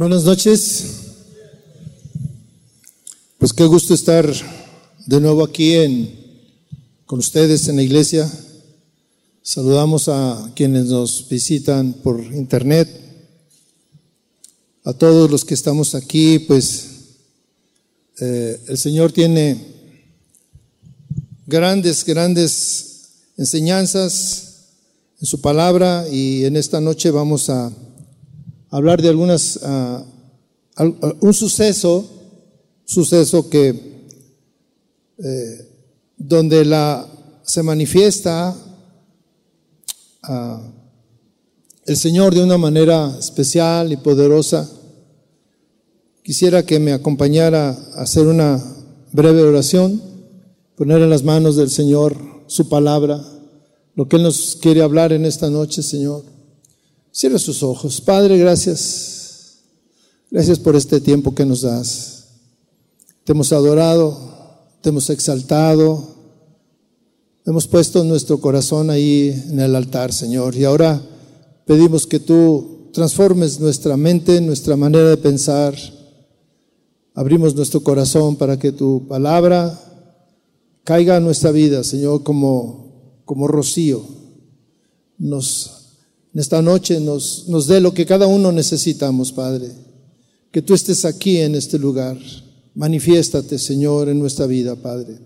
Buenas noches. Pues qué gusto estar de nuevo aquí en, con ustedes en la iglesia. Saludamos a quienes nos visitan por internet. A todos los que estamos aquí, pues eh, el Señor tiene grandes, grandes enseñanzas en su palabra y en esta noche vamos a hablar de algunas, uh, un suceso, suceso que eh, donde la, se manifiesta uh, el Señor de una manera especial y poderosa. Quisiera que me acompañara a hacer una breve oración, poner en las manos del Señor su palabra, lo que Él nos quiere hablar en esta noche, Señor. Cierra sus ojos. Padre, gracias. Gracias por este tiempo que nos das. Te hemos adorado, te hemos exaltado, hemos puesto nuestro corazón ahí en el altar, Señor. Y ahora pedimos que tú transformes nuestra mente, nuestra manera de pensar. Abrimos nuestro corazón para que tu palabra caiga a nuestra vida, Señor, como, como rocío. Nos en esta noche nos, dé lo que cada uno necesitamos, Padre. Que tú estés aquí en este lugar. Manifiéstate, Señor, en nuestra vida, Padre.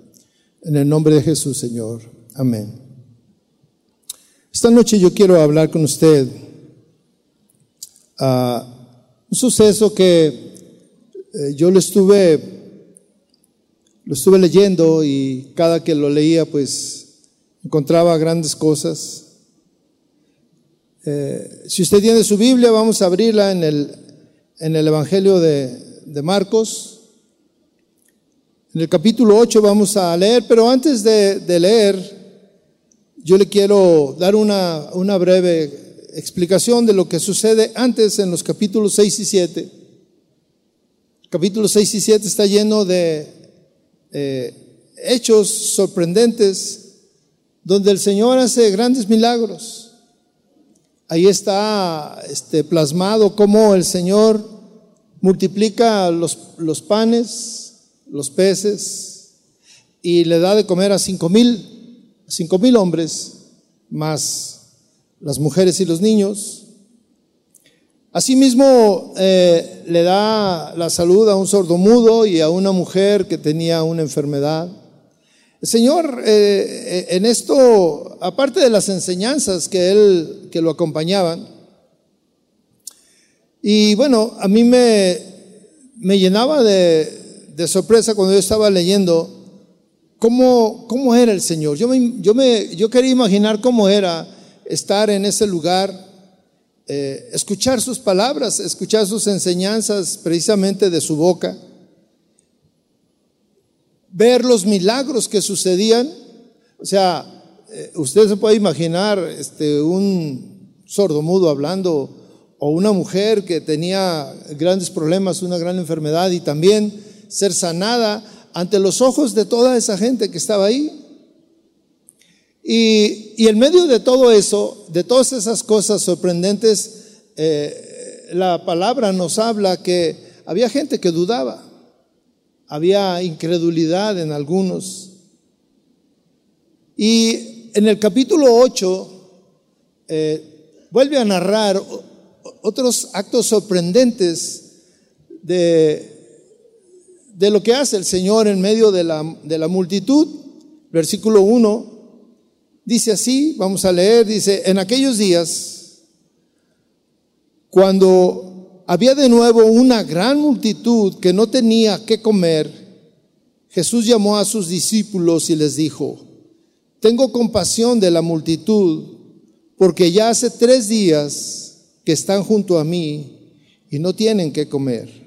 En el nombre de Jesús, Señor. Amén. Esta noche yo quiero hablar con usted a un suceso que eh, yo lo estuve, lo estuve leyendo y cada que lo leía, pues encontraba grandes cosas. Eh, si usted tiene su Biblia, vamos a abrirla en el, en el Evangelio de, de, Marcos. En el capítulo 8 vamos a leer, pero antes de, leer, yo le quiero dar una, una, breve explicación de lo que sucede antes en los capítulos 6 y 7. El capítulo 6 y 7 está lleno de eh, hechos sorprendentes donde el Señor hace grandes milagros ahí está este, plasmado cómo el Señor multiplica los, los, panes, los peces, y le da de comer a cinco mil, cinco mil hombres, más las mujeres y los niños. Asimismo, eh, le da la salud a un sordomudo y a una mujer que tenía una enfermedad. Señor, eh, eh, en esto, aparte de las enseñanzas que él, que lo acompañaban, y bueno, a mí me, me llenaba de, de, sorpresa cuando yo estaba leyendo cómo, cómo era el Señor. Yo, me, yo, me, yo quería imaginar cómo era estar en ese lugar, eh, escuchar sus palabras, escuchar sus enseñanzas precisamente de su boca ver los milagros que sucedían. O sea, eh, usted se puede imaginar este, un sordomudo hablando o una mujer que tenía grandes problemas, una gran enfermedad y también ser sanada ante los ojos de toda esa gente que estaba ahí. Y, en medio de todo eso, de todas esas cosas sorprendentes, eh, la palabra nos habla que había gente que dudaba había incredulidad en algunos. Y en el capítulo 8 eh, vuelve a narrar otros actos sorprendentes de, de, lo que hace el Señor en medio de la, de la multitud. Versículo 1 dice así, vamos a leer, dice, en aquellos días, cuando había de nuevo una gran multitud que no tenía qué comer, Jesús llamó a sus discípulos y les dijo, tengo compasión de la multitud, porque ya hace tres días que están junto a mí y no tienen qué comer.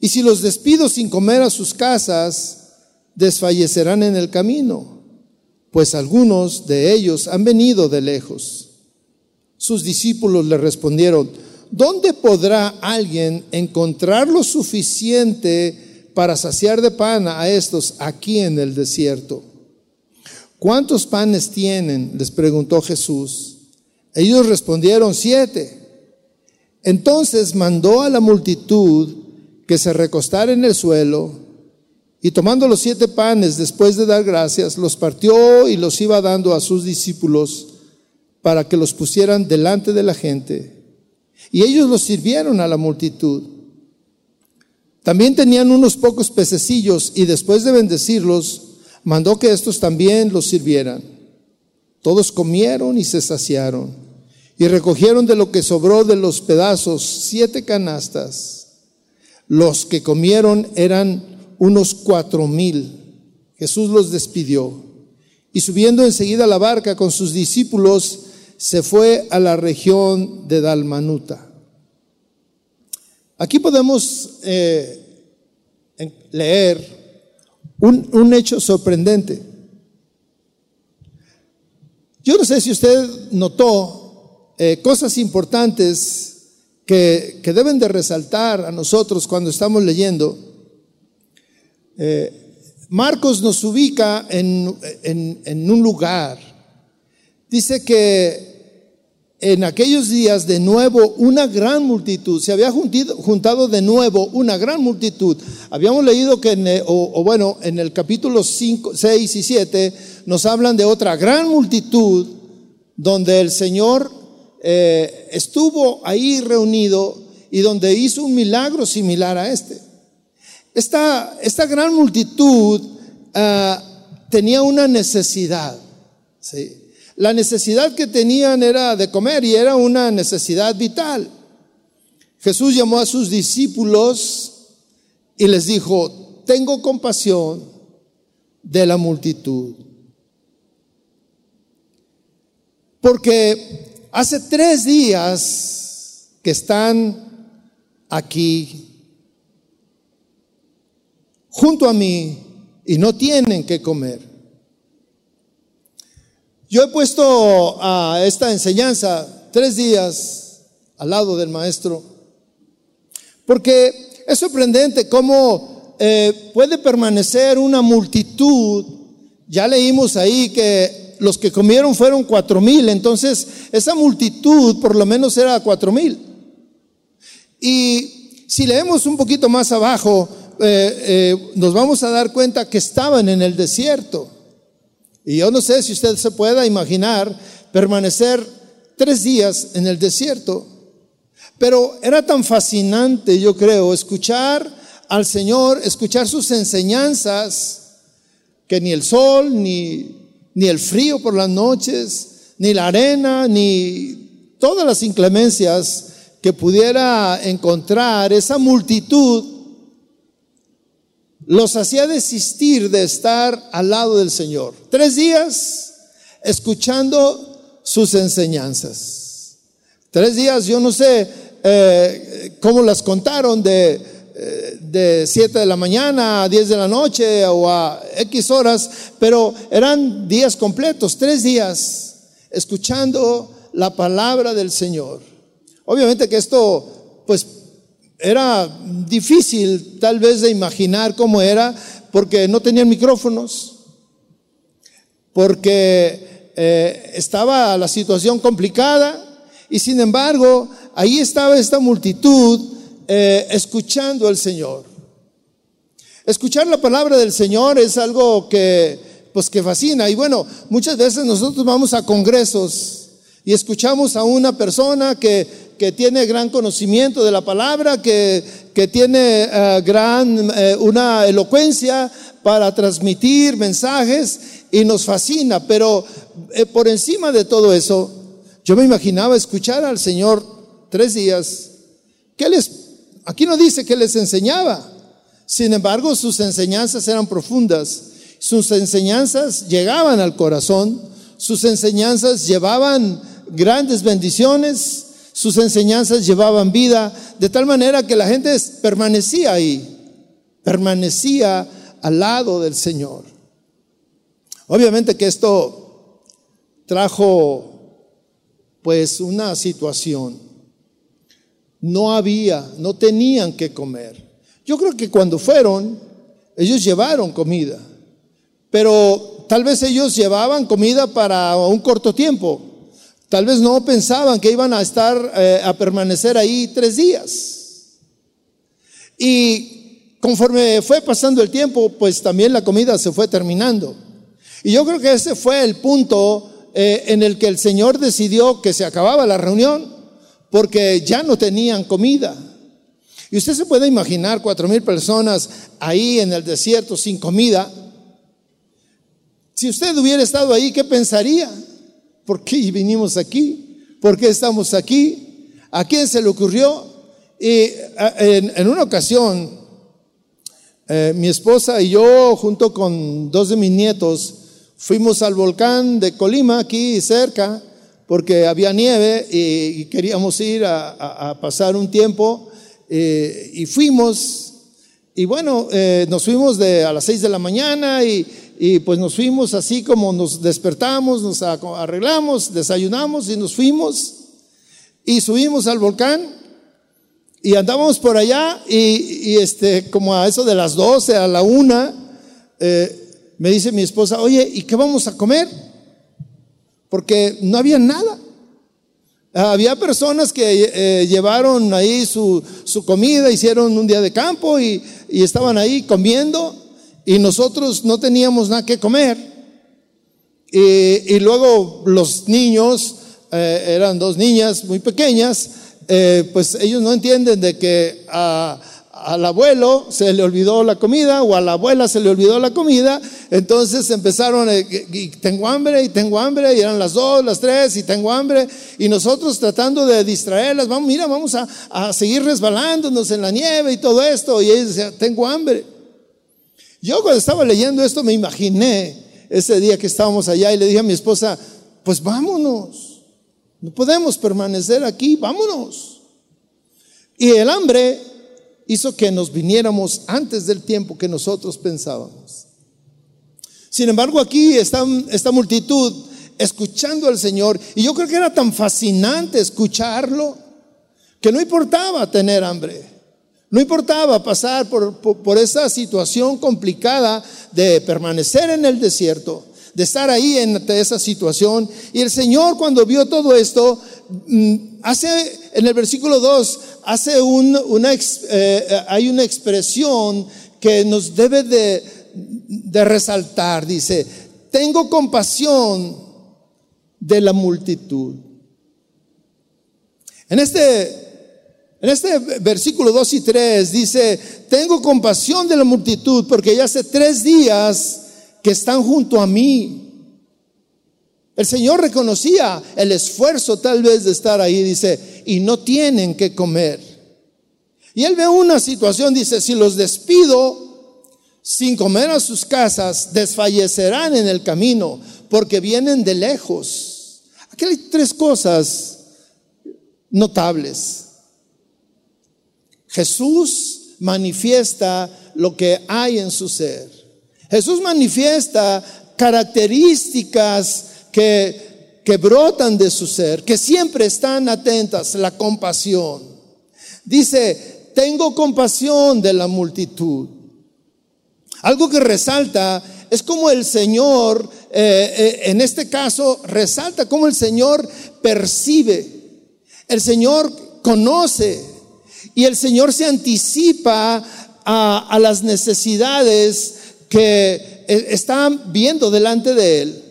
Y si los despido sin comer a sus casas, desfallecerán en el camino, pues algunos de ellos han venido de lejos. Sus discípulos le respondieron, ¿dónde podrá alguien encontrar lo suficiente para saciar de pan a estos aquí en el desierto? ¿Cuántos panes tienen? les preguntó Jesús. Ellos respondieron siete. Entonces mandó a la multitud que se recostara en el suelo y tomando los siete panes después de dar gracias, los partió y los iba dando a sus discípulos para que los pusieran delante de la gente. Y ellos los sirvieron a la multitud. También tenían unos pocos pececillos y después de bendecirlos, mandó que estos también los sirvieran. Todos comieron y se saciaron y recogieron de lo que sobró de los pedazos siete canastas. Los que comieron eran unos cuatro mil. Jesús los despidió y subiendo enseguida a la barca con sus discípulos, se fue a la región de Dalmanuta. Aquí podemos eh, leer un, hecho sorprendente. Yo no sé si usted notó eh, cosas importantes que, deben de resaltar a nosotros cuando estamos leyendo. Eh, Marcos nos ubica en, en un lugar. Dice que en aquellos días de nuevo una gran multitud, se había juntado de nuevo una gran multitud. Habíamos leído que, en, eh, o, bueno, en el capítulo 5, 6 y 7 nos hablan de otra gran multitud donde el Señor eh, estuvo ahí reunido y donde hizo un milagro similar a este. Esta, esta gran multitud ah, tenía una necesidad. ¿sí? La necesidad que tenían era de comer y era una necesidad vital. Jesús llamó a sus discípulos y les dijo, tengo compasión de la multitud. Porque hace tres días que están aquí junto a mí y no tienen que comer. Yo he puesto a esta enseñanza tres días al lado del maestro, porque es sorprendente cómo eh, puede permanecer una multitud. Ya leímos ahí que los que comieron fueron cuatro mil, entonces esa multitud por lo menos era cuatro mil. Y si leemos un poquito más abajo, eh, eh, nos vamos a dar cuenta que estaban en el desierto. Y yo no sé si usted se pueda imaginar permanecer tres días en el desierto, pero era tan fascinante, yo creo, escuchar al Señor, escuchar sus enseñanzas, que ni el sol, ni, ni el frío por las noches, ni la arena, ni todas las inclemencias que pudiera encontrar esa multitud los hacía desistir de estar al lado del Señor. Tres días escuchando sus enseñanzas. Tres días, yo no sé eh, cómo las contaron de, eh, de 7 de la mañana a 10 de la noche o a X horas, pero eran días completos, tres días escuchando la palabra del Señor. Obviamente que esto, pues era difícil tal vez de imaginar cómo era, porque no tenían micrófonos, porque eh, estaba la situación complicada y sin embargo ahí estaba esta multitud eh, escuchando al Señor. Escuchar la palabra del Señor es algo que pues que fascina y bueno, muchas veces nosotros vamos a congresos y escuchamos a una persona que que tiene gran conocimiento de la palabra, que, que tiene eh, gran, eh, una elocuencia para transmitir mensajes y nos fascina. Pero eh, por encima de todo eso, yo me imaginaba escuchar al Señor tres días. ¿Qué les, aquí no dice que les enseñaba. Sin embargo, sus enseñanzas eran profundas. Sus enseñanzas llegaban al corazón. Sus enseñanzas llevaban grandes bendiciones sus enseñanzas llevaban vida, de tal manera que la gente permanecía ahí, permanecía al lado del Señor. Obviamente que esto trajo pues una situación. No había, no tenían que comer. Yo creo que cuando fueron, ellos llevaron comida, pero tal vez ellos llevaban comida para un corto tiempo Tal vez no pensaban que iban a estar, eh, a permanecer ahí tres días. Y conforme fue pasando el tiempo, pues también la comida se fue terminando. Y yo creo que ese fue el punto eh, en el que el Señor decidió que se acababa la reunión, porque ya no tenían comida. Y usted se puede imaginar cuatro mil personas ahí en el desierto sin comida. Si usted hubiera estado ahí, ¿qué pensaría? ¿Por qué vinimos aquí? ¿Por qué estamos aquí? ¿A quién se le ocurrió? En, una ocasión, eh, mi esposa y yo, junto con dos de mis nietos, fuimos al volcán de Colima, aquí cerca, porque había nieve y, queríamos ir a pasar un tiempo eh, y fuimos, y bueno, eh, nos fuimos a las seis de la mañana y, y, pues nos fuimos así como nos despertamos, nos arreglamos, desayunamos y nos fuimos y subimos al volcán y andábamos por allá y, y este, como a eso de las doce, a la una, eh, me dice mi esposa, oye, ¿y qué vamos a comer? Porque no había nada. Había personas que eh, llevaron ahí su, comida, hicieron un día de campo y, estaban ahí comiendo y nosotros no teníamos nada que comer. Y, luego los niños, eh, eran dos niñas muy pequeñas, eh, pues ellos no entienden de que al abuelo se le olvidó la comida o a la abuela se le olvidó la comida, entonces empezaron, eh, y tengo hambre y tengo hambre, y eran las dos, las tres, y tengo hambre, y nosotros tratando de distraerlas, vamos, mira, vamos a, a seguir resbalándonos en la nieve y todo esto, y ella decía, tengo hambre. Yo cuando estaba leyendo esto me imaginé ese día que estábamos allá y le dije a mi esposa, pues vámonos, no podemos permanecer aquí, vámonos. Y el hambre hizo que nos viniéramos antes del tiempo que nosotros pensábamos. Sin embargo, aquí está esta multitud escuchando al Señor y yo creo que era tan fascinante escucharlo que no importaba tener hambre, no importaba pasar por, por esa situación complicada de permanecer en el desierto, de estar ahí en esa situación. Y el Señor cuando vio todo esto, mm, hace en el versículo 2, hace una, eh, hay una expresión que nos debe de, de resaltar. Dice, tengo compasión de la multitud. En este en este versículo 2 y 3 dice, tengo compasión de la multitud porque ya hace tres días que están junto a mí. El Señor reconocía el esfuerzo tal vez de estar ahí, dice, y no tienen que comer. Y él ve una situación, dice, si los despido sin comer a sus casas, desfallecerán en el camino, porque vienen de lejos. Aquí hay tres cosas notables. Jesús manifiesta lo que hay en su ser. Jesús manifiesta características que, que brotan de su ser, que siempre están atentas, la compasión. Dice, tengo compasión de la multitud. Algo que resalta es como el Señor, eh, eh, en este caso, resalta como el Señor percibe, el Señor conoce y el Señor se anticipa a, las necesidades que eh, están viendo delante de Él.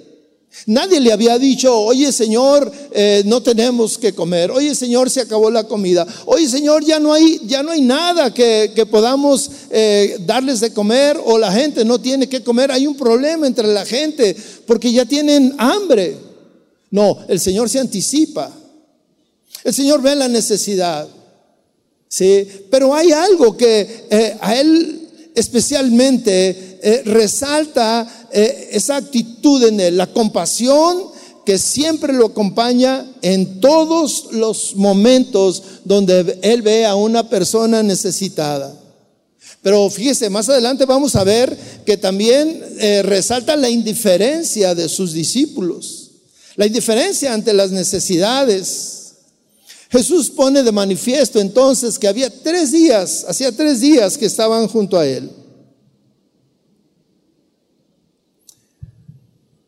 Nadie le había dicho, oye Señor, eh, no tenemos que comer. Oye Señor, se acabó la comida. Oye Señor, ya no hay, ya no hay nada que, podamos eh, darles de comer o la gente no tiene que comer. Hay un problema entre la gente porque ya tienen hambre. No, el Señor se anticipa. El Señor ve la necesidad. Sí, pero hay algo que eh, a Él especialmente resalta eh, esa actitud en él, la compasión que siempre lo acompaña en todos los momentos donde él ve a una persona necesitada. Pero fíjese, más adelante vamos a ver que también eh, resalta la indiferencia de sus discípulos, la indiferencia ante las necesidades. Jesús pone de manifiesto entonces que había tres días, hacía tres días que estaban junto a él.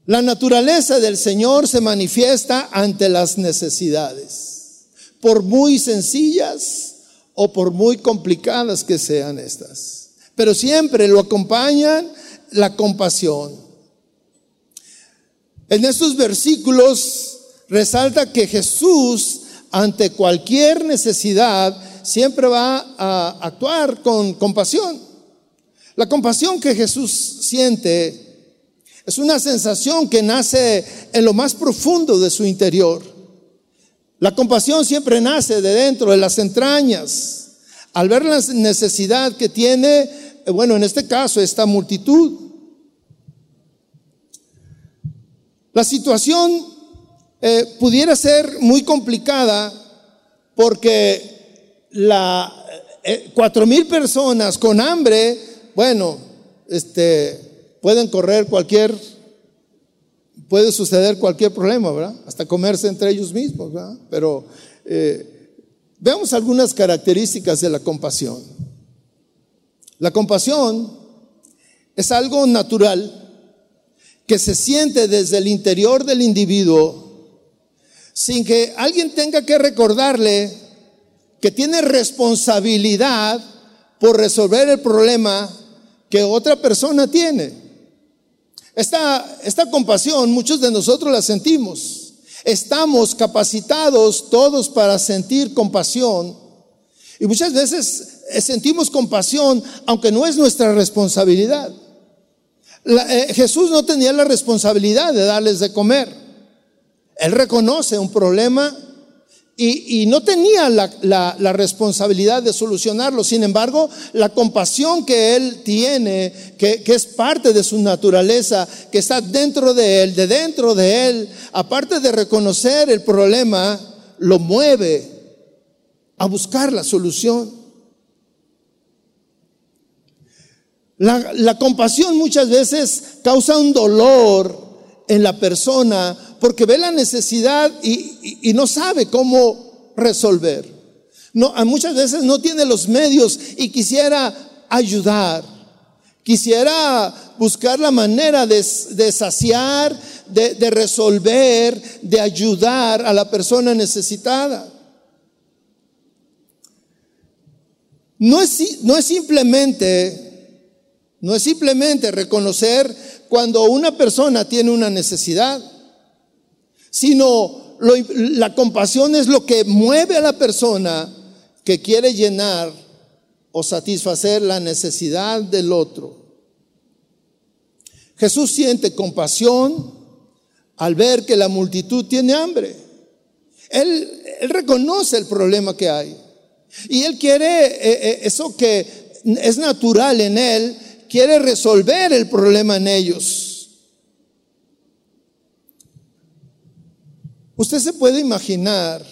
La naturaleza del Señor se manifiesta ante las necesidades, por muy sencillas o por muy complicadas que sean estas. Pero siempre lo acompañan la compasión. En estos versículos resalta que Jesús ante cualquier necesidad siempre va a actuar con compasión. La compasión que Jesús siente es una sensación que nace en lo más profundo de su interior. La compasión siempre nace de dentro, de las entrañas. Al ver la necesidad que tiene, eh, bueno, en este caso, esta multitud. La situación eh, pudiera ser muy complicada porque la eh, cuatro mil personas con hambre, bueno, este, pueden correr cualquier, puede suceder cualquier problema. Hasta comerse entre ellos mismos. Pero eh, veamos algunas características de la compasión. La compasión es algo natural que se siente desde el interior del individuo sin que alguien tenga que recordarle que tiene responsabilidad por resolver el problema que otra persona tiene. Esta, esta compasión muchos de nosotros la sentimos. Estamos capacitados todos para sentir compasión. Y muchas veces eh, sentimos compasión aunque no es nuestra responsabilidad. Eh, Jesús no tenía la responsabilidad de darles de comer. Él reconoce un problema y, no tenía la, responsabilidad de solucionarlo. Sin embargo, la compasión que él tiene, que, es parte de su naturaleza, que está dentro de él, de dentro de él, aparte de reconocer el problema, lo mueve a buscar la solución. La compasión muchas veces causa un dolor en la persona porque ve la necesidad y, no sabe cómo resolver. No, muchas veces no tiene los medios y quisiera ayudar. Quisiera buscar la manera de, saciar, de, de, resolver, de ayudar a la persona necesitada. No es, no es simplemente, no es simplemente reconocer cuando una persona tiene una necesidad sino la compasión es lo que mueve a la persona que quiere llenar o satisfacer la necesidad del otro. Jesús siente compasión al ver que la multitud tiene hambre. Él, reconoce el problema que hay. Y él quiere, eh, eh, eso que es natural en él, quiere resolver el problema en ellos. Usted se puede imaginar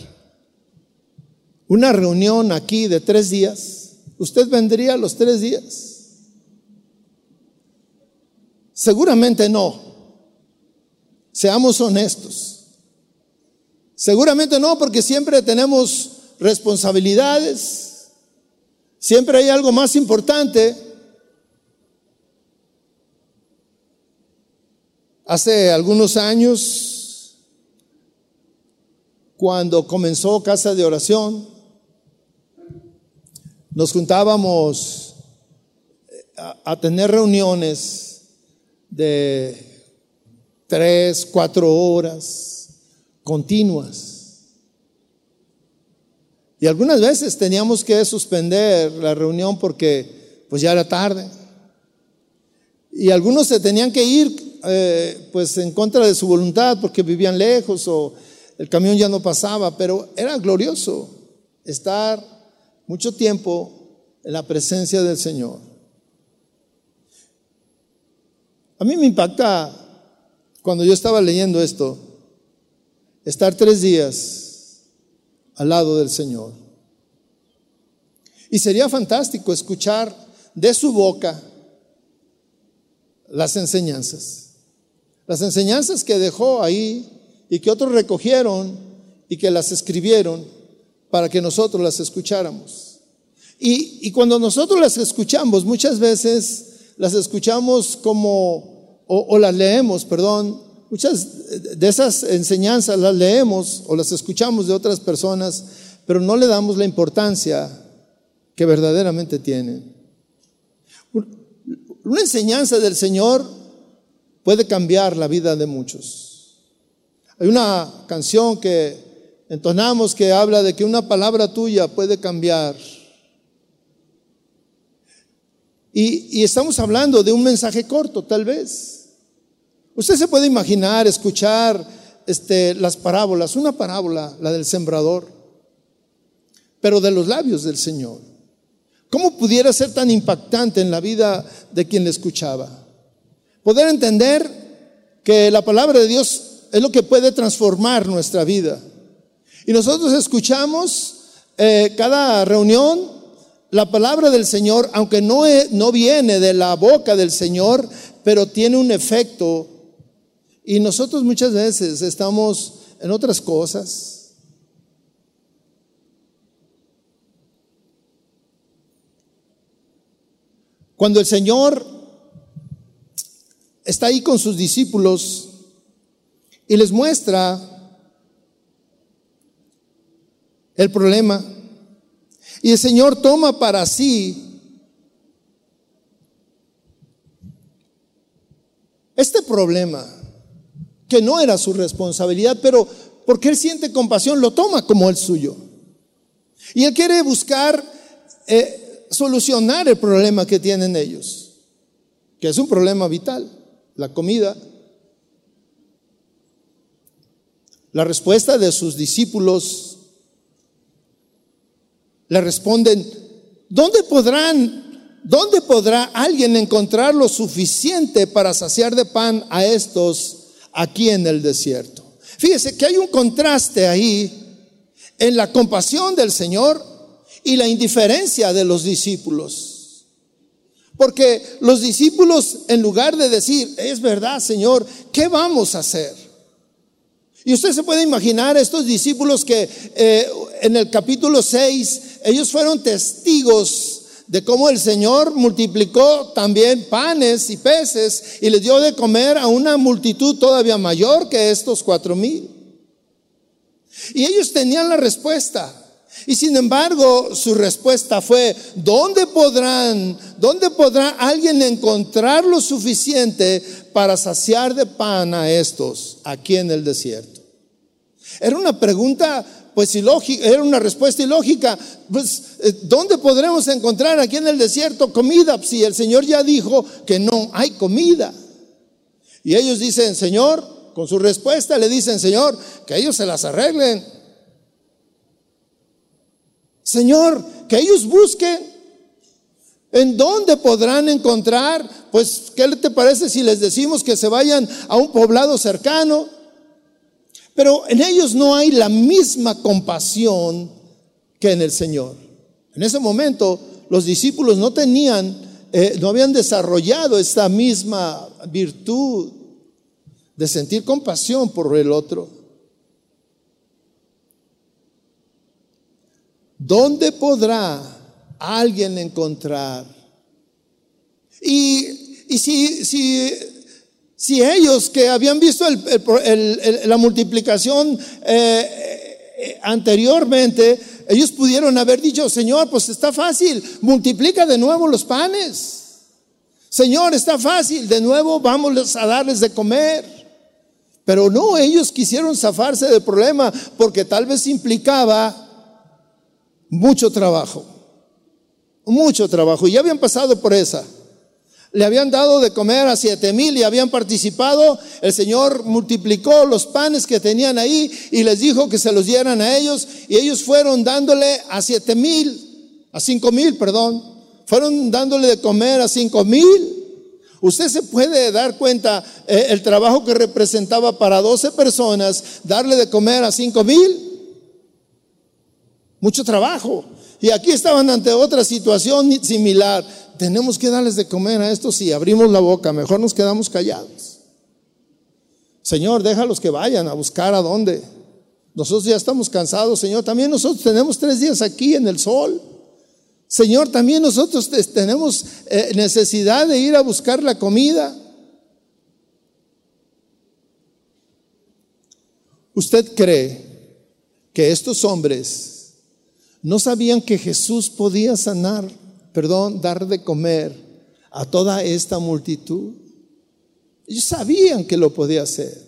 una reunión aquí de tres días. ¿Usted vendría los tres días? Seguramente no. Seamos honestos. Seguramente no, porque siempre tenemos responsabilidades. Siempre hay algo más importante. Hace algunos años cuando comenzó Casa de Oración, nos juntábamos eh, a, tener reuniones de tres, cuatro horas continuas. Y algunas veces teníamos que suspender la reunión porque pues ya era tarde. Y algunos se tenían que ir eh, pues en contra de su voluntad porque vivían lejos o el camión ya no pasaba, pero era glorioso estar mucho tiempo en la presencia del Señor. A mí me impacta cuando yo estaba leyendo esto, estar tres días al lado del Señor. Y sería fantástico escuchar de su boca las enseñanzas. Las enseñanzas que dejó ahí y que otros recogieron y que las escribieron para que nosotros las escucháramos. Y, cuando nosotros las escuchamos, muchas veces las escuchamos como, o, las leemos, perdón, muchas de esas enseñanzas las leemos o las escuchamos de otras personas, pero no le damos la importancia que verdaderamente tienen. Una enseñanza del Señor puede cambiar la vida de muchos. Hay una canción que entonamos que habla de que una palabra tuya puede cambiar. Y, estamos hablando de un mensaje corto, tal vez. Usted se puede imaginar, escuchar este, las parábolas, una parábola, la del sembrador, pero de los labios del Señor. ¿Cómo pudiera ser tan impactante en la vida de quien le escuchaba? Poder entender que la palabra de Dios es lo que puede transformar nuestra vida. Y nosotros escuchamos eh, cada reunión la palabra del Señor, aunque no, no viene de la boca del Señor, pero tiene un efecto. Y nosotros muchas veces estamos en otras cosas. Cuando el Señor está ahí con sus discípulos y les muestra el problema, y el Señor toma para sí este problema, que no era su responsabilidad, pero porque Él siente compasión, lo toma como el suyo. Y Él quiere buscar eh, solucionar el problema que tienen ellos, que es un problema vital, la comida. La respuesta de sus discípulos le responden, ¿dónde podrán, dónde podrá alguien encontrar lo suficiente para saciar de pan a estos aquí en el desierto? Fíjese que hay un contraste ahí en la compasión del Señor y la indiferencia de los discípulos. Porque los discípulos, en lugar de decir, es verdad, Señor, ¿qué vamos a hacer? Y usted se puede imaginar estos discípulos que eh, en el capítulo 6, ellos fueron testigos de cómo el Señor multiplicó también panes y peces y les dio de comer a una multitud todavía mayor que estos cuatro mil. Y ellos tenían la respuesta. Y sin embargo, su respuesta fue, ¿dónde podrán, dónde podrá alguien encontrar lo suficiente para saciar de pan a estos aquí en el desierto? Era una pregunta, pues ilógica, era una respuesta ilógica. Pues, eh, ¿dónde podremos encontrar aquí en el desierto comida si el Señor ya dijo que no hay comida? Y ellos dicen, Señor, con su respuesta le dicen, Señor, que ellos se las arreglen. Señor, que ellos busquen. ¿En dónde podrán encontrar? Pues, ¿qué te parece si les decimos que se vayan a un poblado cercano? Pero en ellos no hay la misma compasión que en el Señor. En ese momento los discípulos no tenían, eh, no habían desarrollado esta misma virtud de sentir compasión por el otro. ¿Dónde podrá alguien encontrar? Y, si, si, si, ellos que habían visto la multiplicación eh, eh, anteriormente, ellos pudieron haber dicho, Señor, pues está fácil, multiplica de nuevo los panes. Señor, está fácil, de nuevo vamos a darles de comer. Pero no, ellos quisieron zafarse del problema porque tal vez implicaba mucho trabajo, mucho trabajo. Y ya habían pasado por esa. Le habían dado de comer a siete mil y habían participado. El Señor multiplicó los panes que tenían ahí y les dijo que se los dieran a ellos. Y ellos fueron dándole a siete mil, a cinco mil, perdón. Fueron dándole de comer a cinco mil. Usted se puede dar cuenta eh, el trabajo que representaba para 12 personas, darle de comer a cinco mil mucho trabajo. Y aquí estaban ante otra situación similar. Tenemos que darles de comer a estos y abrimos la boca, mejor nos quedamos callados. Señor, déjalos que vayan a buscar a dónde. Nosotros ya estamos cansados, Señor. También nosotros tenemos tres días aquí en el sol. Señor, también nosotros tenemos eh, necesidad de ir a buscar la comida. ¿Usted cree que estos hombres no sabían que Jesús podía sanar, perdón, dar de comer a toda esta multitud? Ellos sabían que lo podía hacer.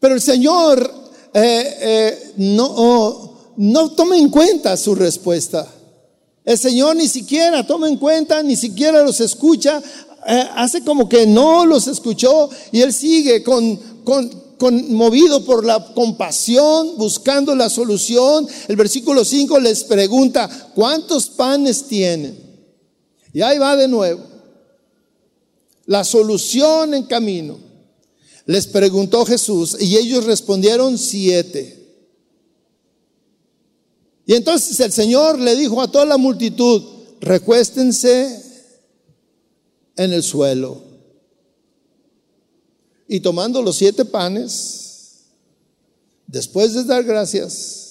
Pero el Señor eh, eh, no, no toma en cuenta su respuesta. El Señor ni siquiera toma en cuenta, ni siquiera los escucha, eh, hace como que no los escuchó y Él sigue con, conmovido por la compasión, buscando la solución. El versículo 5 les pregunta, ¿cuántos panes tienen? Y ahí va de nuevo. La solución en camino. Les preguntó Jesús y ellos respondieron siete. Y entonces el Señor le dijo a toda la multitud, recuéstense en el suelo. Y tomando los siete panes, después de dar gracias,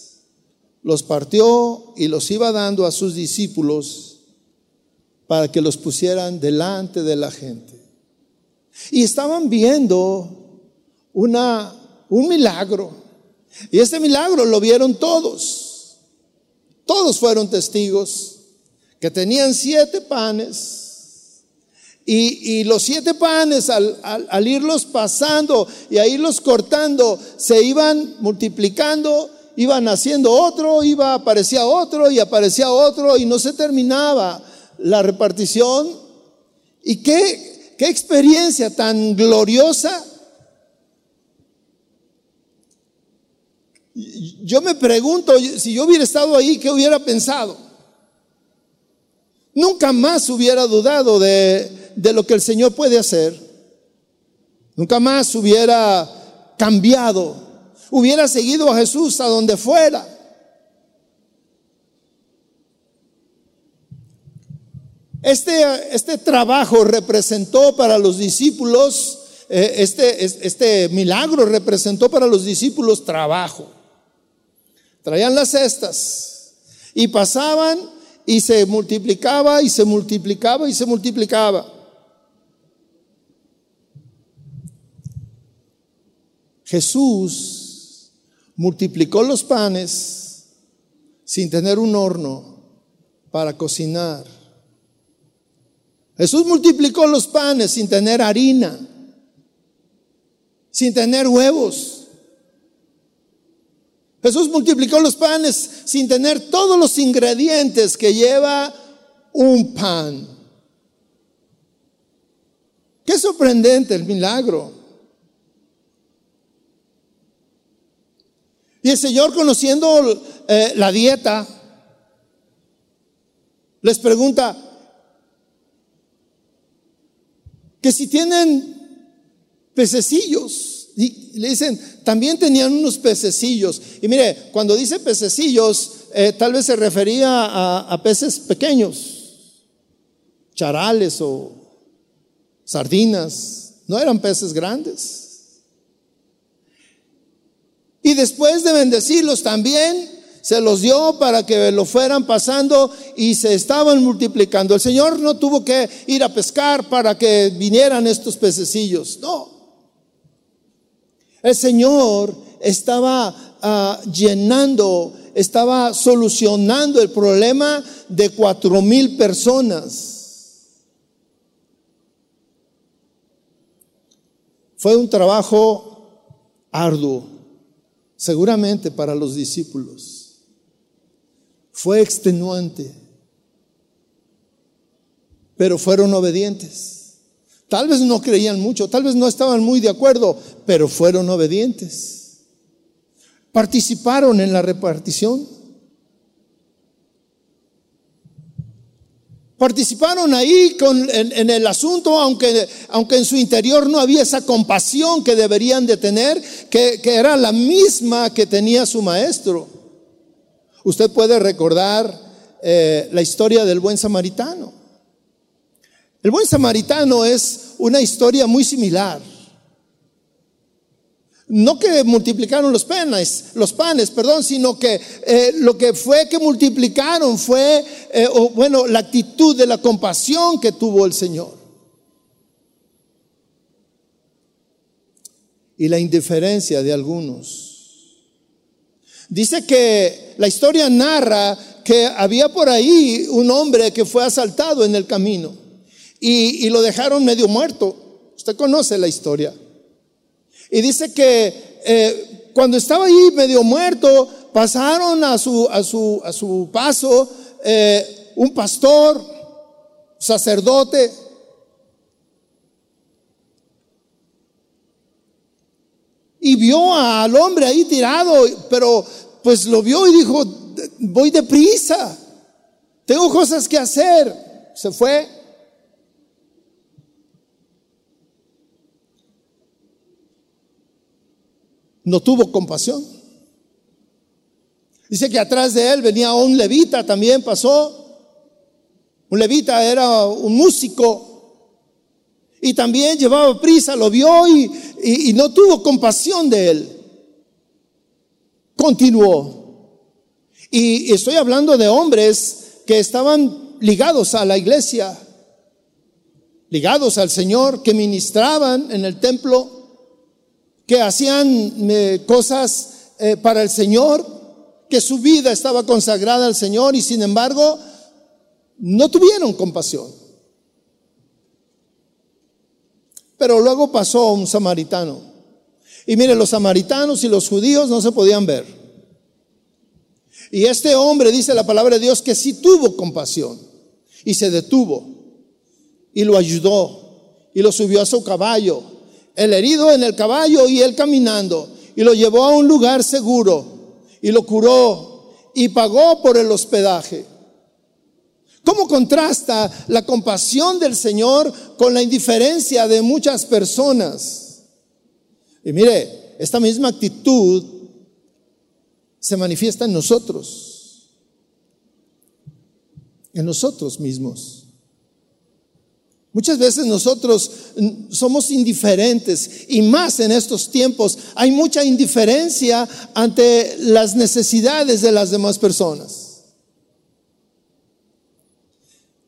los partió y los iba dando a sus discípulos para que los pusieran delante de la gente. Y estaban viendo una, un milagro. Y ese milagro lo vieron todos. Todos fueron testigos que tenían siete panes. Y, los siete panes al, al, irlos pasando y a irlos cortando, se iban multiplicando, iban haciendo otro, iba, aparecía otro y aparecía otro y no se terminaba la repartición. Y qué, qué experiencia tan gloriosa Yo me pregunto, si yo hubiera estado ahí, ¿qué hubiera pensado? Nunca más hubiera dudado de, de lo que el Señor puede hacer. Nunca más hubiera cambiado. Hubiera seguido a Jesús a donde fuera. Este, este trabajo representó para los discípulos, eh, este, este milagro representó para los discípulos trabajo. Traían las cestas y pasaban y se multiplicaba y se multiplicaba y se multiplicaba. Jesús multiplicó los panes sin tener un horno para cocinar. Jesús multiplicó los panes sin tener harina, sin tener huevos. Jesús multiplicó los panes sin tener todos los ingredientes que lleva un pan. Qué sorprendente el milagro. Y el Señor conociendo eh, la dieta, les pregunta que si tienen pececillos. Y le dicen, también tenían unos pececillos. Y mire, cuando dice pececillos, eh, tal vez se refería a, peces pequeños, charales o sardinas. No eran peces grandes. Y después de bendecirlos también, se los dio para que lo fueran pasando y se estaban multiplicando. El Señor no tuvo que ir a pescar para que vinieran estos pececillos. No, el Señor estaba ah, llenando, estaba solucionando el problema de cuatro mil personas. Fue un trabajo arduo, seguramente para los discípulos. Fue extenuante, pero fueron obedientes. Tal vez no creían mucho, tal vez no estaban muy de acuerdo, pero fueron obedientes. Participaron en la repartición. Participaron ahí con, en, el asunto, aunque, aunque en su interior no había esa compasión que deberían de tener, que, era la misma que tenía su maestro. Usted puede recordar eh, la historia del buen samaritano. El buen samaritano es una historia muy similar. No que multiplicaron los panes, los panes, perdón, sino que eh, lo que fue que multiplicaron fue, eh, bueno, la actitud de la compasión que tuvo el Señor. y la indiferencia de algunos. Dice que la historia narra que había por ahí un hombre que fue asaltado en el camino y, lo dejaron medio muerto. Usted conoce la historia. Y dice que eh, cuando estaba ahí medio muerto, pasaron a su, a su, a su paso eh, un pastor, sacerdote, y vio al hombre ahí tirado, pero pues lo vio y dijo, voy deprisa, tengo cosas que hacer. Se fue. No tuvo compasión. Dice que atrás de él venía un levita, también pasó. Un levita era un músico. Y también llevaba prisa, lo vio y, y no tuvo compasión de él. Continuó. Y estoy hablando de hombres que estaban ligados a la iglesia, ligados al Señor, que ministraban en el templo, que hacían eh, cosas eh, para el Señor, que su vida estaba consagrada al Señor y sin embargo no tuvieron compasión. Pero luego pasó un samaritano. Y mire, los samaritanos y los judíos no se podían ver. Y este hombre dice la palabra de Dios que sí tuvo compasión y se detuvo y lo ayudó y lo subió a su caballo, el herido en el caballo y él caminando y lo llevó a un lugar seguro y lo curó y pagó por el hospedaje. ¿Cómo contrasta la compasión del Señor con la indiferencia de muchas personas? Y mire, esta misma actitud se manifiesta en nosotros, en nosotros mismos. Muchas veces nosotros somos indiferentes y más en estos tiempos hay mucha indiferencia ante las necesidades de las demás personas.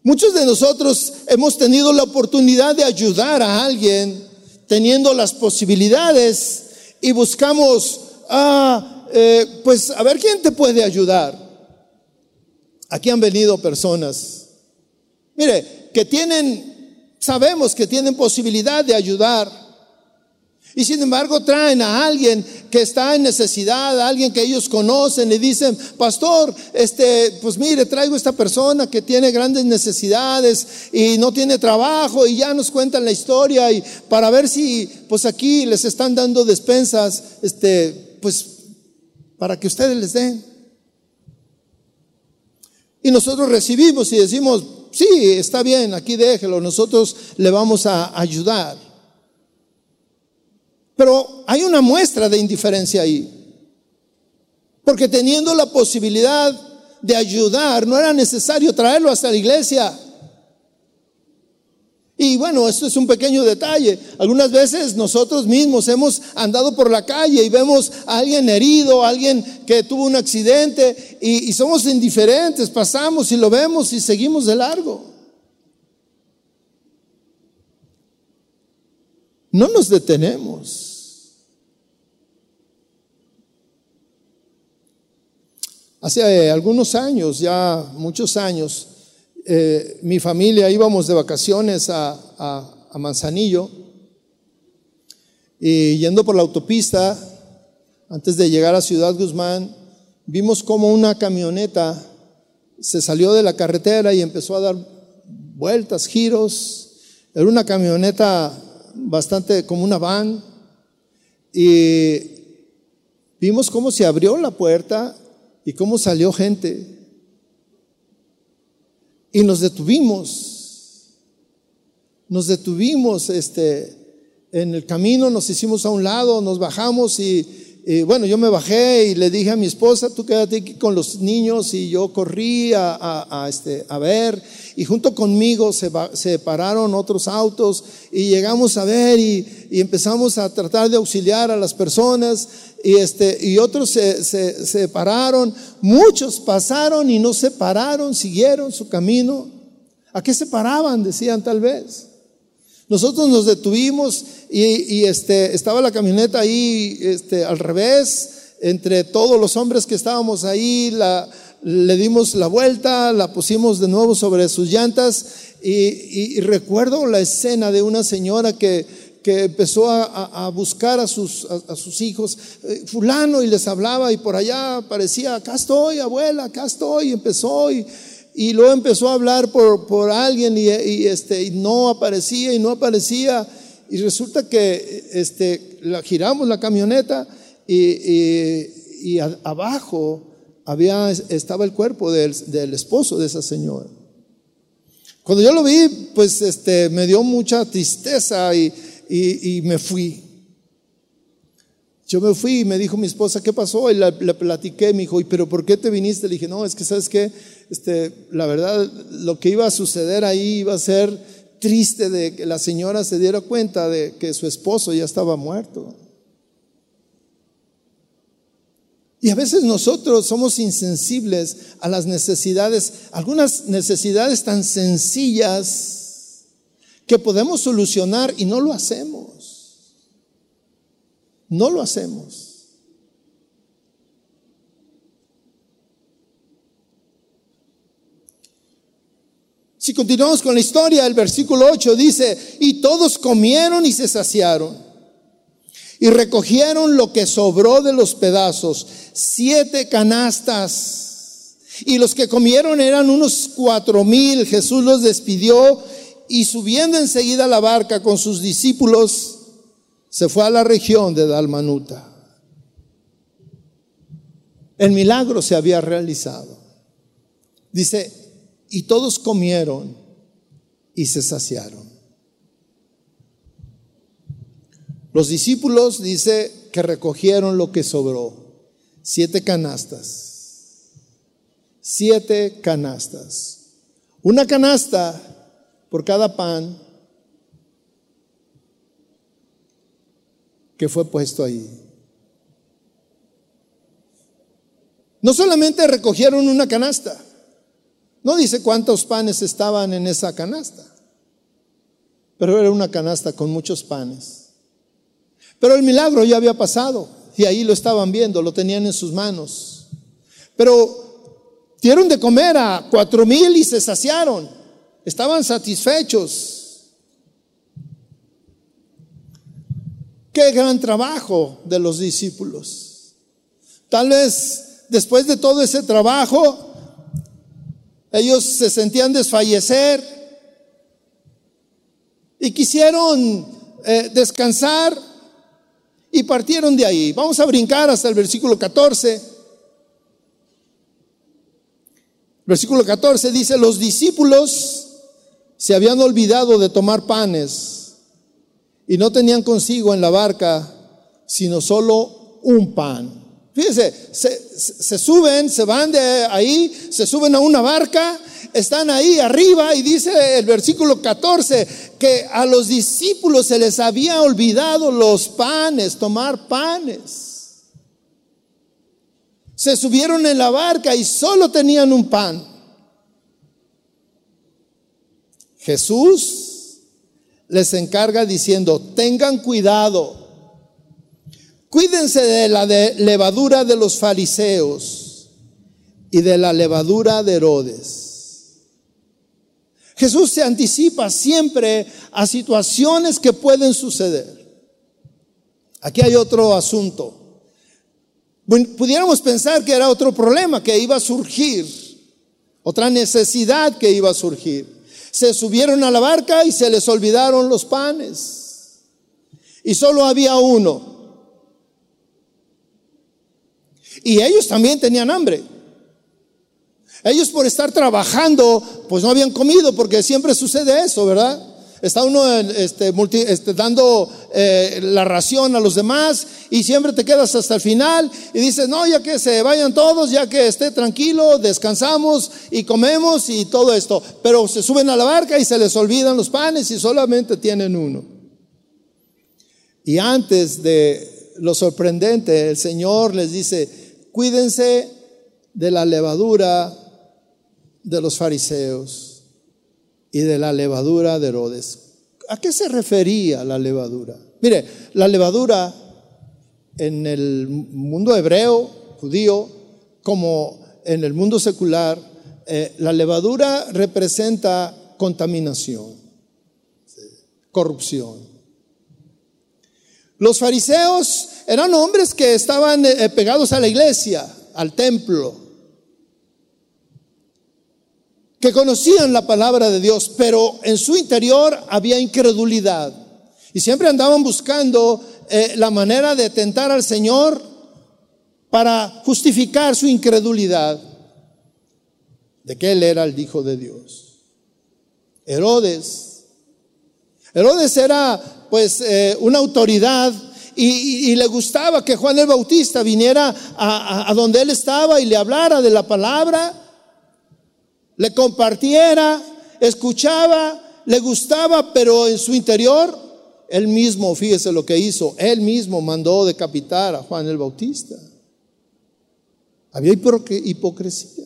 Muchos de nosotros hemos tenido la oportunidad de ayudar a alguien teniendo las posibilidades y buscamos, ah, eh, pues a ver quién te puede ayudar. Aquí han venido personas, mire, que tienen, sabemos que tienen posibilidad de ayudar. Y sin embargo traen a alguien que está en necesidad, a alguien que ellos conocen y dicen, pastor, este, pues mire, traigo esta persona que tiene grandes necesidades y no tiene trabajo y ya nos cuentan la historia y para ver si, pues aquí les están dando despensas, este, pues para que ustedes les den. Y nosotros recibimos y decimos, sí, está bien, aquí déjelo, nosotros le vamos a ayudar. Pero hay una muestra de indiferencia ahí. Porque teniendo la posibilidad de ayudar, no era necesario traerlo hasta la iglesia. Y bueno, esto es un pequeño detalle. Algunas veces nosotros mismos hemos andado por la calle y vemos a alguien herido, a alguien que tuvo un accidente y, y somos indiferentes, pasamos y lo vemos y seguimos de largo. No nos detenemos. Hace algunos años, ya muchos años, eh, mi familia íbamos de vacaciones a, a, Manzanillo y yendo por la autopista, antes de llegar a Ciudad Guzmán, vimos como una camioneta se salió de la carretera y empezó a dar vueltas, giros. Era una camioneta bastante como una van. Y vimos cómo se abrió la puerta y cómo salió gente. Y nos detuvimos, nos detuvimos este, en el camino, nos hicimos a un lado, nos bajamos y, bueno, yo me bajé y le dije a mi esposa, tú quédate aquí con los niños y yo corrí a, este, a ver y junto conmigo se, pararon otros autos y llegamos a ver y, y, empezamos a tratar de auxiliar a las personas y, este, y otros se, se, pararon, muchos pasaron y no se pararon, siguieron su camino. ¿A qué se paraban? Decían tal vez. Nosotros nos detuvimos y, este, estaba la camioneta ahí este, al revés, entre todos los hombres que estábamos ahí, la, le dimos la vuelta, la pusimos de nuevo sobre sus llantas y, recuerdo la escena de una señora que, que empezó a, buscar a sus, a, sus hijos, eh, fulano, y les hablaba y por allá aparecía, acá estoy, abuela, acá estoy, y empezó y, y luego empezó a hablar por, por alguien y, este, y no aparecía y no aparecía. Y resulta que este, la, giramos la camioneta y, y abajo había, estaba el cuerpo del, del, esposo de esa señora. Cuando yo lo vi, pues este, me dio mucha tristeza y, y, me fui. Yo me fui y me dijo mi esposa, ¿qué pasó? Y le, platiqué, me dijo, ¿y pero por qué te viniste? Le dije, no, es que sabes que este, la verdad, lo que iba a suceder ahí iba a ser triste de que la señora se diera cuenta de que su esposo ya estaba muerto. Y a veces nosotros somos insensibles a las necesidades, algunas necesidades tan sencillas que podemos solucionar y no lo hacemos. No lo hacemos. Si continuamos con la historia, el versículo 8 dice, y todos comieron y se saciaron y recogieron lo que sobró de los pedazos, siete canastas. Y los que comieron eran unos cuatro mil. Jesús los despidió y subiendo enseguida a la barca con sus discípulos, se fue a la región de Dalmanuta. El milagro se había realizado. Dice, y todos comieron y se saciaron. Los discípulos dice que recogieron lo que sobró, siete canastas, siete canastas. Una canasta por cada pan que fue puesto ahí. No solamente recogieron una canasta, no dice cuántos panes estaban en esa canasta, pero era una canasta con muchos panes. Pero el milagro ya había pasado y ahí lo estaban viendo, lo tenían en sus manos. Pero dieron de comer a cuatro mil y se saciaron. Estaban satisfechos. Qué gran trabajo de los discípulos. Tal vez después de todo ese trabajo, ellos se sentían desfallecer y quisieron eh, descansar y partieron de ahí. Vamos a brincar hasta el versículo 14. Versículo 14 dice, los discípulos se habían olvidado de tomar panes y no tenían consigo en la barca sino solo un pan. Fíjense, se, suben, se van de ahí, se suben a una barca, están ahí arriba y dice el versículo 14 que a los discípulos se les había olvidado los panes, tomar panes. Se subieron en la barca y solo tenían un pan. Jesús les encarga diciendo, tengan cuidado Cuídense de la levadura de los fariseos y de la levadura de Herodes. Jesús se anticipa siempre a situaciones que pueden suceder. Aquí hay otro asunto. Pudiéramos pensar que era otro problema que iba a surgir, otra necesidad que iba a surgir. Se subieron a la barca y se les olvidaron los panes. Y solo había uno. Y ellos también tenían hambre. Ellos por estar trabajando, pues no habían comido, porque siempre sucede eso, ¿verdad? Está uno este, este, dando eh, la ración a los demás y siempre te quedas hasta el final y dices, no, ya que se vayan todos, ya que esté tranquilo, descansamos y comemos y todo esto. Pero se suben a la barca y se les olvidan los panes y solamente tienen uno. Y antes de lo sorprendente, el Señor les dice, Cuídense de la levadura de los fariseos y de la levadura de Herodes. ¿A qué se refería la levadura? Mire, la levadura en el mundo hebreo, judío, como en el mundo secular, eh, la levadura representa contaminación, corrupción. Los fariseos eran hombres que estaban eh, pegados a la iglesia, al templo, que conocían la palabra de Dios, pero en su interior había incredulidad. Y siempre andaban buscando eh, la manera de tentar al Señor para justificar su incredulidad de que Él era el Hijo de Dios. Herodes. Herodes era pues eh, una autoridad y, le gustaba que Juan el Bautista viniera a, a donde él estaba y le hablara de la palabra, le compartiera, escuchaba, le gustaba, pero en su interior él mismo, fíjese lo que hizo, él mismo mandó decapitar a Juan el Bautista. Había hipocresía.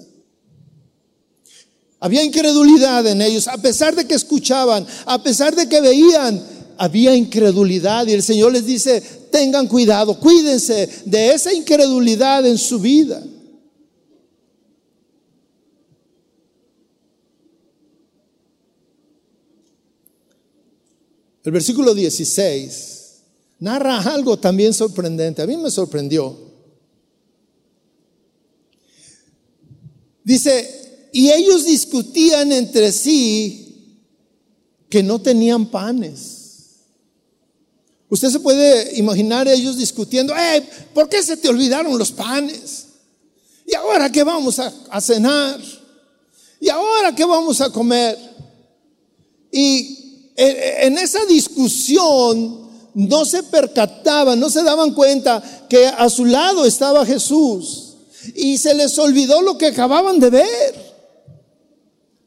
Había incredulidad en ellos, a pesar de que escuchaban, a pesar de que veían, había incredulidad. Y el Señor les dice, tengan cuidado, cuídense de esa incredulidad en su vida. El versículo 16 narra algo también sorprendente. A mí me sorprendió. Dice, y ellos discutían entre sí que no tenían panes. Usted se puede imaginar ellos discutiendo, hey, ¿por qué se te olvidaron los panes? ¿Y ahora qué vamos a, a cenar? ¿Y ahora qué vamos a comer? Y en esa discusión no se percataban, no se daban cuenta que a su lado estaba Jesús y se les olvidó lo que acababan de ver.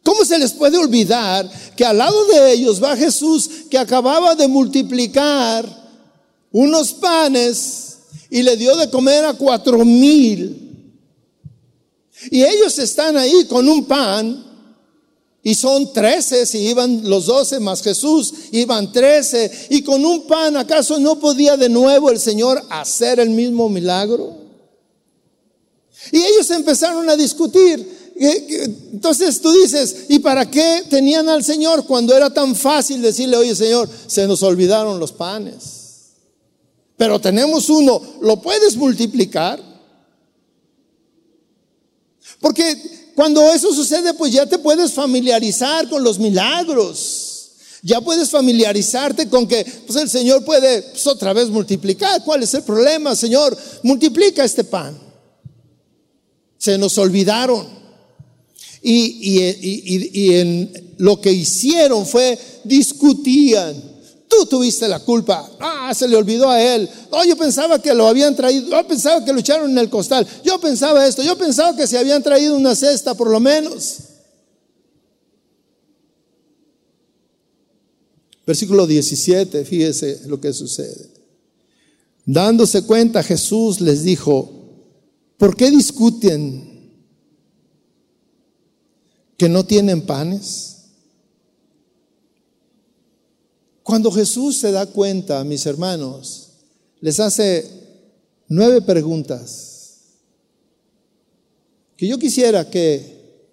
¿Cómo se les puede olvidar que al lado de ellos va Jesús que acababa de multiplicar unos panes y le dio de comer a cuatro mil? Y ellos están ahí con un pan y son trece, si iban los doce más Jesús, iban trece. Y con un pan, ¿acaso no podía de nuevo el Señor hacer el mismo milagro? Y ellos empezaron a discutir. Entonces tú dices, ¿y para qué tenían al Señor cuando era tan fácil decirle, oye Señor, se nos olvidaron los panes? Pero tenemos uno, ¿lo puedes multiplicar? Porque cuando eso sucede, pues ya te puedes familiarizar con los milagros. Ya puedes familiarizarte con que pues el Señor puede pues, otra vez multiplicar. ¿Cuál es el problema, Señor? Multiplica este pan. Se nos olvidaron. Y, y, y en lo que hicieron fue discutían Tú tuviste la culpa. Ah, se le olvidó a él. Oh, yo pensaba que lo habían traído. Yo pensaba que lo echaron en el costal. Yo pensaba esto. Yo pensaba que se habían traído una cesta por lo menos. Versículo 17, fíjese lo que sucede. Dándose cuenta, Jesús les dijo, ¿por qué discuten que no tienen panes? Cuando Jesús se da cuenta, mis hermanos, les hace nueve preguntas que yo quisiera que,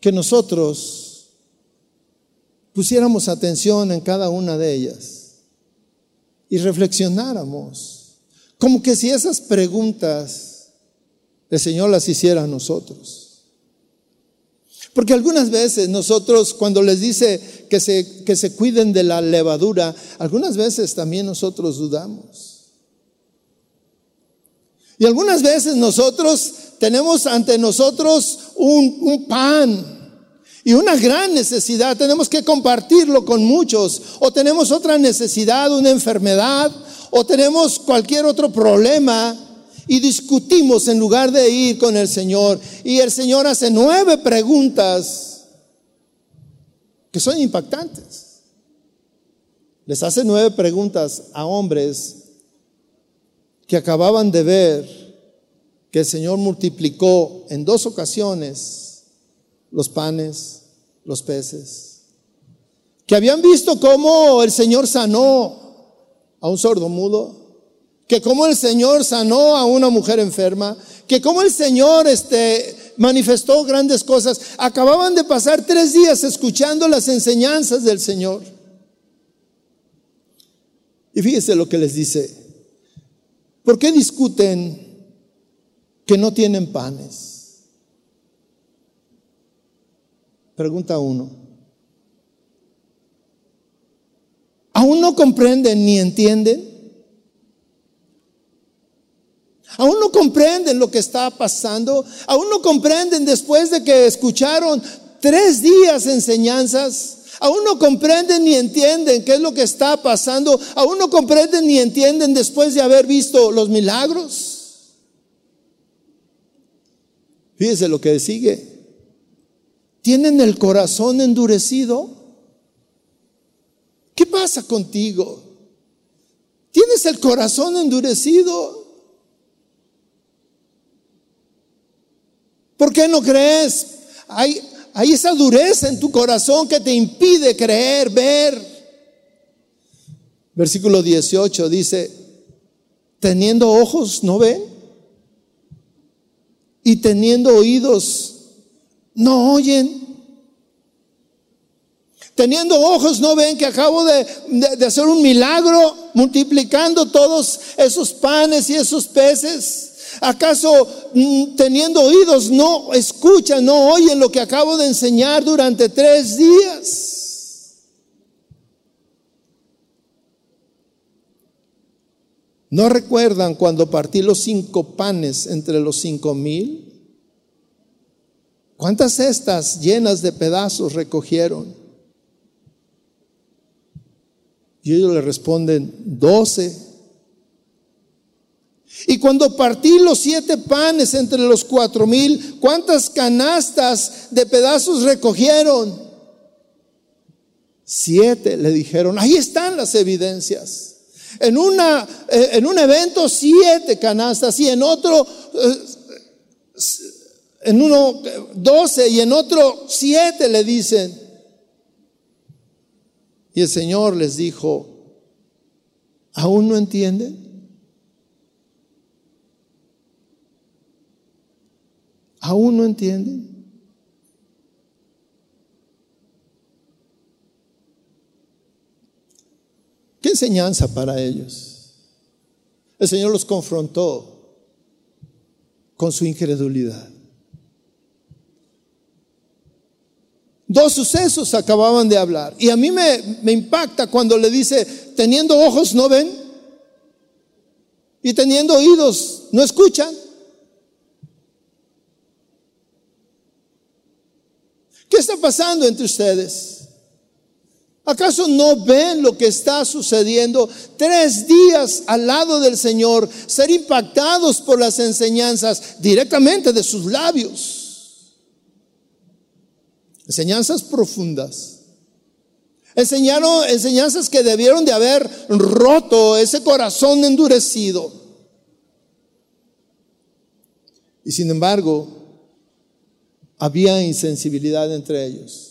que nosotros pusiéramos atención en cada una de ellas y reflexionáramos, como que si esas preguntas el Señor las hiciera a nosotros. Porque algunas veces nosotros, cuando les dice que se, que se cuiden de la levadura, algunas veces también nosotros dudamos. Y algunas veces nosotros tenemos ante nosotros un, un pan y una gran necesidad. Tenemos que compartirlo con muchos. O tenemos otra necesidad, una enfermedad, o tenemos cualquier otro problema y discutimos en lugar de ir con el Señor. Y el Señor hace nueve preguntas que son impactantes. Les hace nueve preguntas a hombres que acababan de ver que el Señor multiplicó en dos ocasiones los panes, los peces que habían visto cómo el Señor sanó a un sordo mudo, que cómo el Señor sanó a una mujer enferma, que cómo el Señor este, manifestó grandes cosas. Acababan de pasar tres días escuchando las enseñanzas del Señor. Y fíjese lo que les dice. ¿Por qué discuten que no tienen panes? Pregunta uno. ¿Aún no comprenden ni entienden? Aún no comprenden lo que está pasando. Aún no comprenden después de que escucharon tres días enseñanzas. Aún no comprenden ni entienden qué es lo que está pasando. Aún no comprenden ni entienden después de haber visto los milagros. Fíjese lo que sigue. ¿Tienen el corazón endurecido? ¿Qué pasa contigo? ¿Tienes el corazón endurecido? ¿Por qué no crees? Hay, esa dureza en tu corazón que te impide creer, ver. Versículo 18 dice, teniendo ojos no ven y teniendo oídos no oyen. Teniendo ojos no ven que acabo de, hacer un milagro multiplicando todos esos panes y esos peces. ¿Acaso mm, teniendo oídos no escuchan, no oyen lo que acabo de enseñar durante tres días? ¿No recuerdan cuando partí los cinco panes entre los cinco mil? ¿Cuántas cestas llenas de pedazos recogieron? Y ellos le responden, doce. Y cuando partí los siete panes entre los cuatro mil, ¿cuántas canastas de pedazos recogieron? Siete, le dijeron. Ahí están las evidencias. En, una, eh, en un evento, siete canastas y en otro, eh, en uno, doce y en otro, siete, le dicen. Y el Señor les dijo, ¿aún no entienden? ¿Aún no entienden? ¿Qué enseñanza para ellos? El Señor los confrontó con su incredulidad. Dos sucesos acababan de hablar. Y a mí me, me, impacta cuando le dice, teniendo ojos no ven y teniendo oídos no escuchan. ¿Qué está pasando entre ustedes? ¿Acaso no ven lo que está sucediendo? Tres días al lado del Señor, ser impactados por las enseñanzas directamente de sus labios. Enseñanzas profundas. Enseñaron enseñanzas que debieron de haber roto ese corazón endurecido. Y sin embargo, había insensibilidad entre ellos.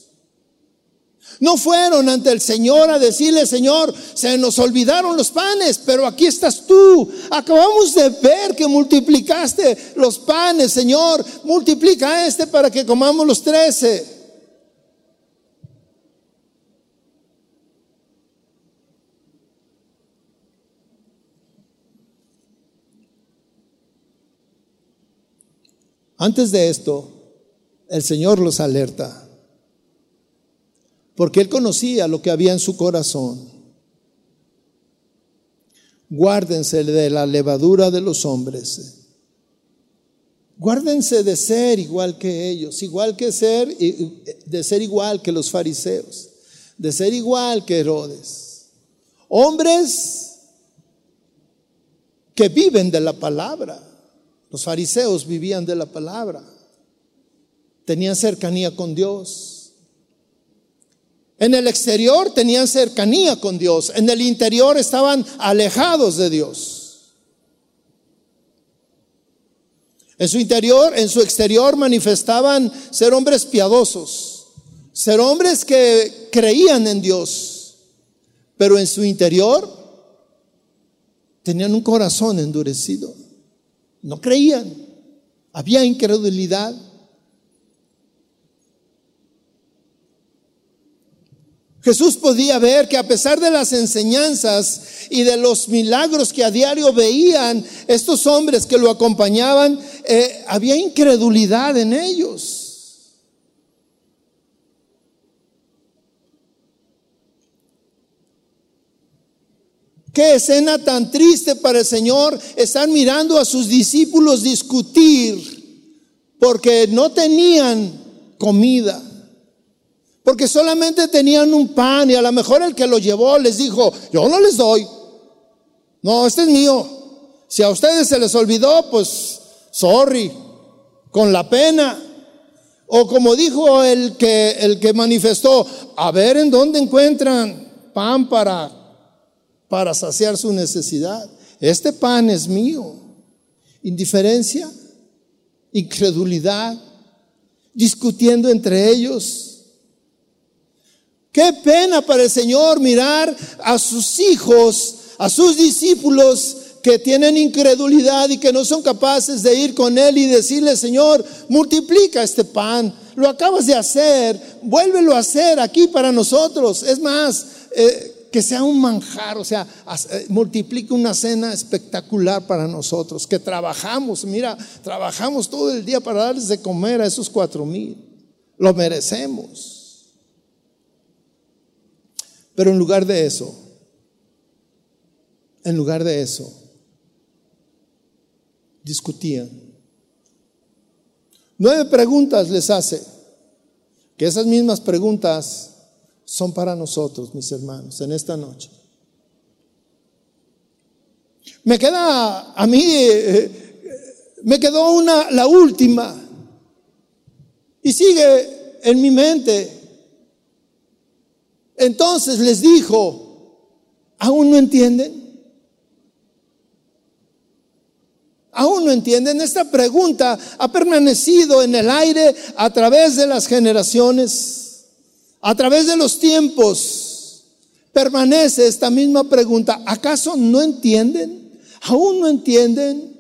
No fueron ante el Señor a decirle, Señor, se nos olvidaron los panes, pero aquí estás tú. Acabamos de ver que multiplicaste los panes, Señor. Multiplica este para que comamos los trece. Antes de esto, el Señor los alerta, porque Él conocía lo que había en su corazón. Guárdense de la levadura de los hombres. Guárdense de ser igual que ellos, igual que ser, de ser igual que los fariseos, de ser igual que Herodes. Hombres que viven de la palabra los fariseos vivían de la palabra, tenían cercanía con Dios. En el exterior tenían cercanía con Dios, en el interior estaban alejados de Dios. En su interior, en su exterior manifestaban ser hombres piadosos, ser hombres que creían en Dios, pero en su interior tenían un corazón endurecido. No creían, había incredulidad. Jesús podía ver que a pesar de las enseñanzas y de los milagros que a diario veían estos hombres que lo acompañaban, eh, había incredulidad en ellos. Qué escena tan triste para el Señor estar mirando a sus discípulos discutir porque no tenían comida. Porque solamente tenían un pan y a lo mejor el que lo llevó les dijo, yo no les doy. No, este es mío. Si a ustedes se les olvidó, pues sorry, con la pena. O como dijo el que, el que manifestó, a ver en dónde encuentran pan para, para saciar su necesidad. Este pan es mío. Indiferencia, incredulidad, discutiendo entre ellos Qué pena para el Señor mirar a sus hijos, a sus discípulos que tienen incredulidad y que no son capaces de ir con Él y decirle, Señor, multiplica este pan, lo acabas de hacer, vuélvelo a hacer aquí para nosotros. Es más, eh, que sea un manjar, o sea, eh, multiplique una cena espectacular para nosotros, que trabajamos, mira, trabajamos todo el día para darles de comer a esos cuatro mil, lo merecemos. Pero en lugar de eso, en lugar de eso, discutían. Nueve preguntas les hace, que esas mismas preguntas son para nosotros, mis hermanos, en esta noche. Me queda a mí, eh, me quedó una, la última, y sigue en mi mente entonces les dijo, ¿aún no entienden? ¿Aún no entienden? Esta pregunta ha permanecido en el aire a través de las generaciones, a través de los tiempos. Permanece esta misma pregunta. ¿Acaso no entienden? ¿Aún no entienden?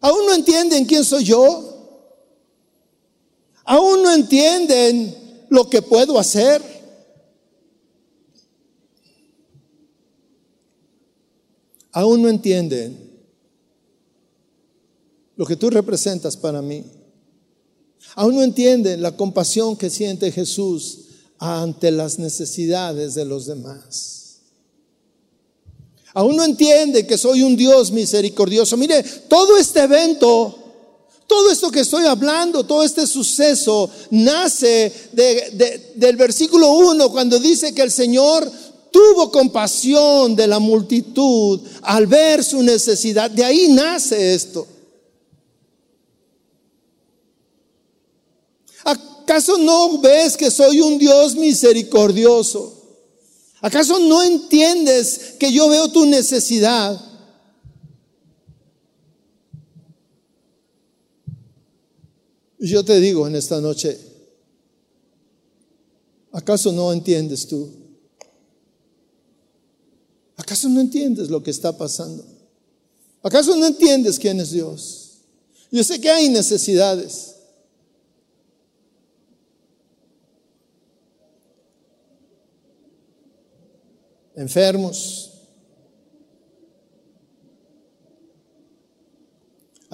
¿Aún no entienden quién soy yo? ¿Aún no entienden lo que puedo hacer. Aún no entienden lo que tú representas para mí. Aún no entienden la compasión que siente Jesús ante las necesidades de los demás. Aún no entiende que soy un Dios misericordioso. Mire, todo este evento todo esto que estoy hablando, todo este suceso, nace del versículo 1 cuando dice que el Señor tuvo compasión de la multitud al ver su necesidad. De ahí nace esto. ¿Acaso no ves que soy un Dios misericordioso? ¿Acaso no entiendes que yo veo tu necesidad? Y yo te digo en esta noche, ¿acaso no entiendes tú? ¿Acaso no entiendes lo que está pasando? ¿Acaso no entiendes quién es Dios? Yo sé que hay necesidades. Enfermos.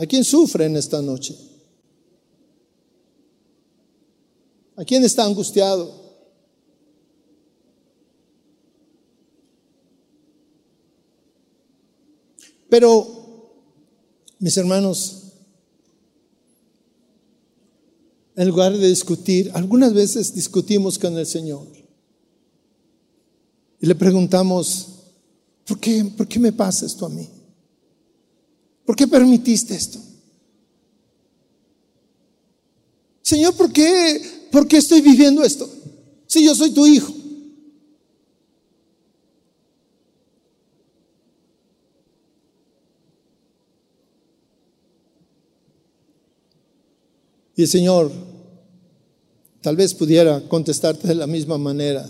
Quien sufre en esta noche. ¿A quién está angustiado? Pero, mis hermanos, en lugar de discutir, algunas veces discutimos con el Señor y le preguntamos, ¿por qué, ¿por qué me pasa esto a mí? ¿Por qué permitiste esto? Señor, ¿por qué ¿por qué estoy viviendo esto? Si yo soy tu hijo. Y el Señor tal vez pudiera contestarte de la misma manera.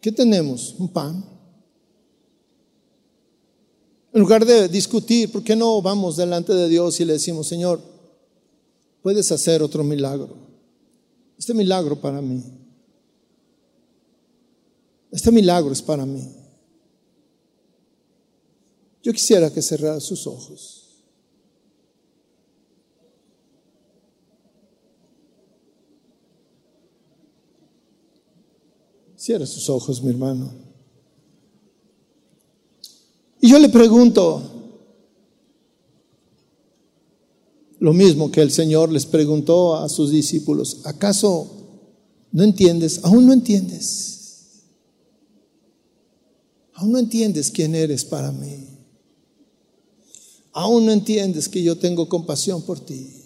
¿Qué tenemos? Un pan. En lugar de discutir, ¿por qué no vamos delante de Dios y le decimos, Señor, puedes hacer otro milagro? Este milagro para mí. Este milagro es para mí. Yo quisiera que cerrara sus ojos. Cierra sus ojos, mi hermano. Y yo le pregunto lo mismo que el Señor les preguntó a sus discípulos, ¿acaso no entiendes? ¿Aún no entiendes? ¿Aún no entiendes quién eres para mí? ¿Aún no entiendes que yo tengo compasión por ti?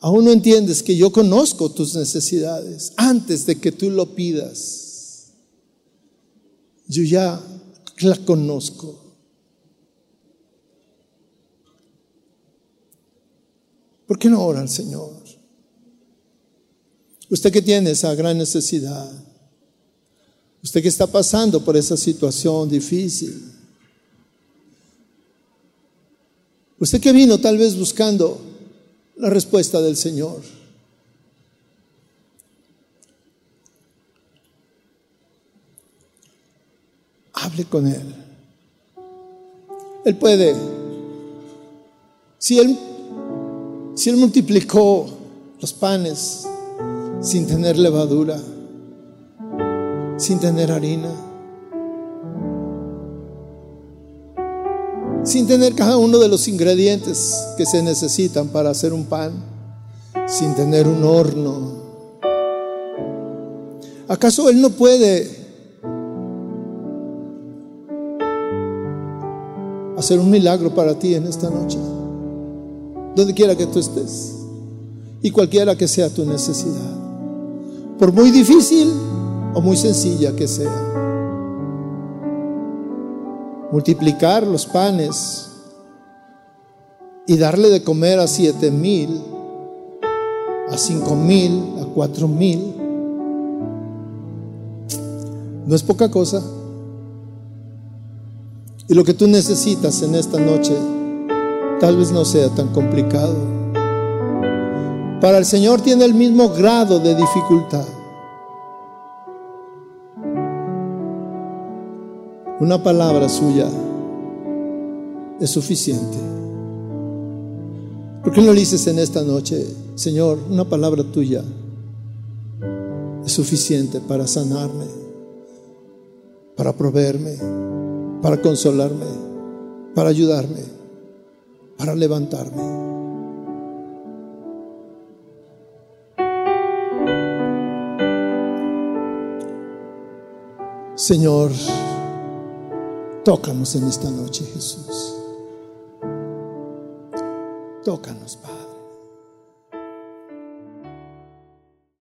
Aún no entiendes que yo conozco tus necesidades antes de que tú lo pidas. Yo ya la conozco. ¿Por qué no ora al Señor? Usted que tiene esa gran necesidad, usted que está pasando por esa situación difícil, usted que vino tal vez buscando la respuesta del Señor. Hable con Él. Él puede. Si Él, si Él multiplicó los panes sin tener levadura, sin tener harina, sin tener cada uno de los ingredientes que se necesitan para hacer un pan, sin tener un horno. ¿Acaso Él no puede hacer un milagro para ti en esta noche? Donde quiera que tú estés y cualquiera que sea tu necesidad, por muy difícil o muy sencilla que sea multiplicar los panes y darle de comer a siete mil, a cinco mil, a cuatro mil. No es poca cosa. Y lo que tú necesitas en esta noche tal vez no sea tan complicado. Para el Señor tiene el mismo grado de dificultad. Una palabra suya es suficiente. ¿Por qué no le dices en esta noche, Señor, una palabra tuya es suficiente para sanarme, para proveerme, para consolarme, para ayudarme, para levantarme? Señor, Tócanos en esta noche, Jesús. Tócanos, Padre.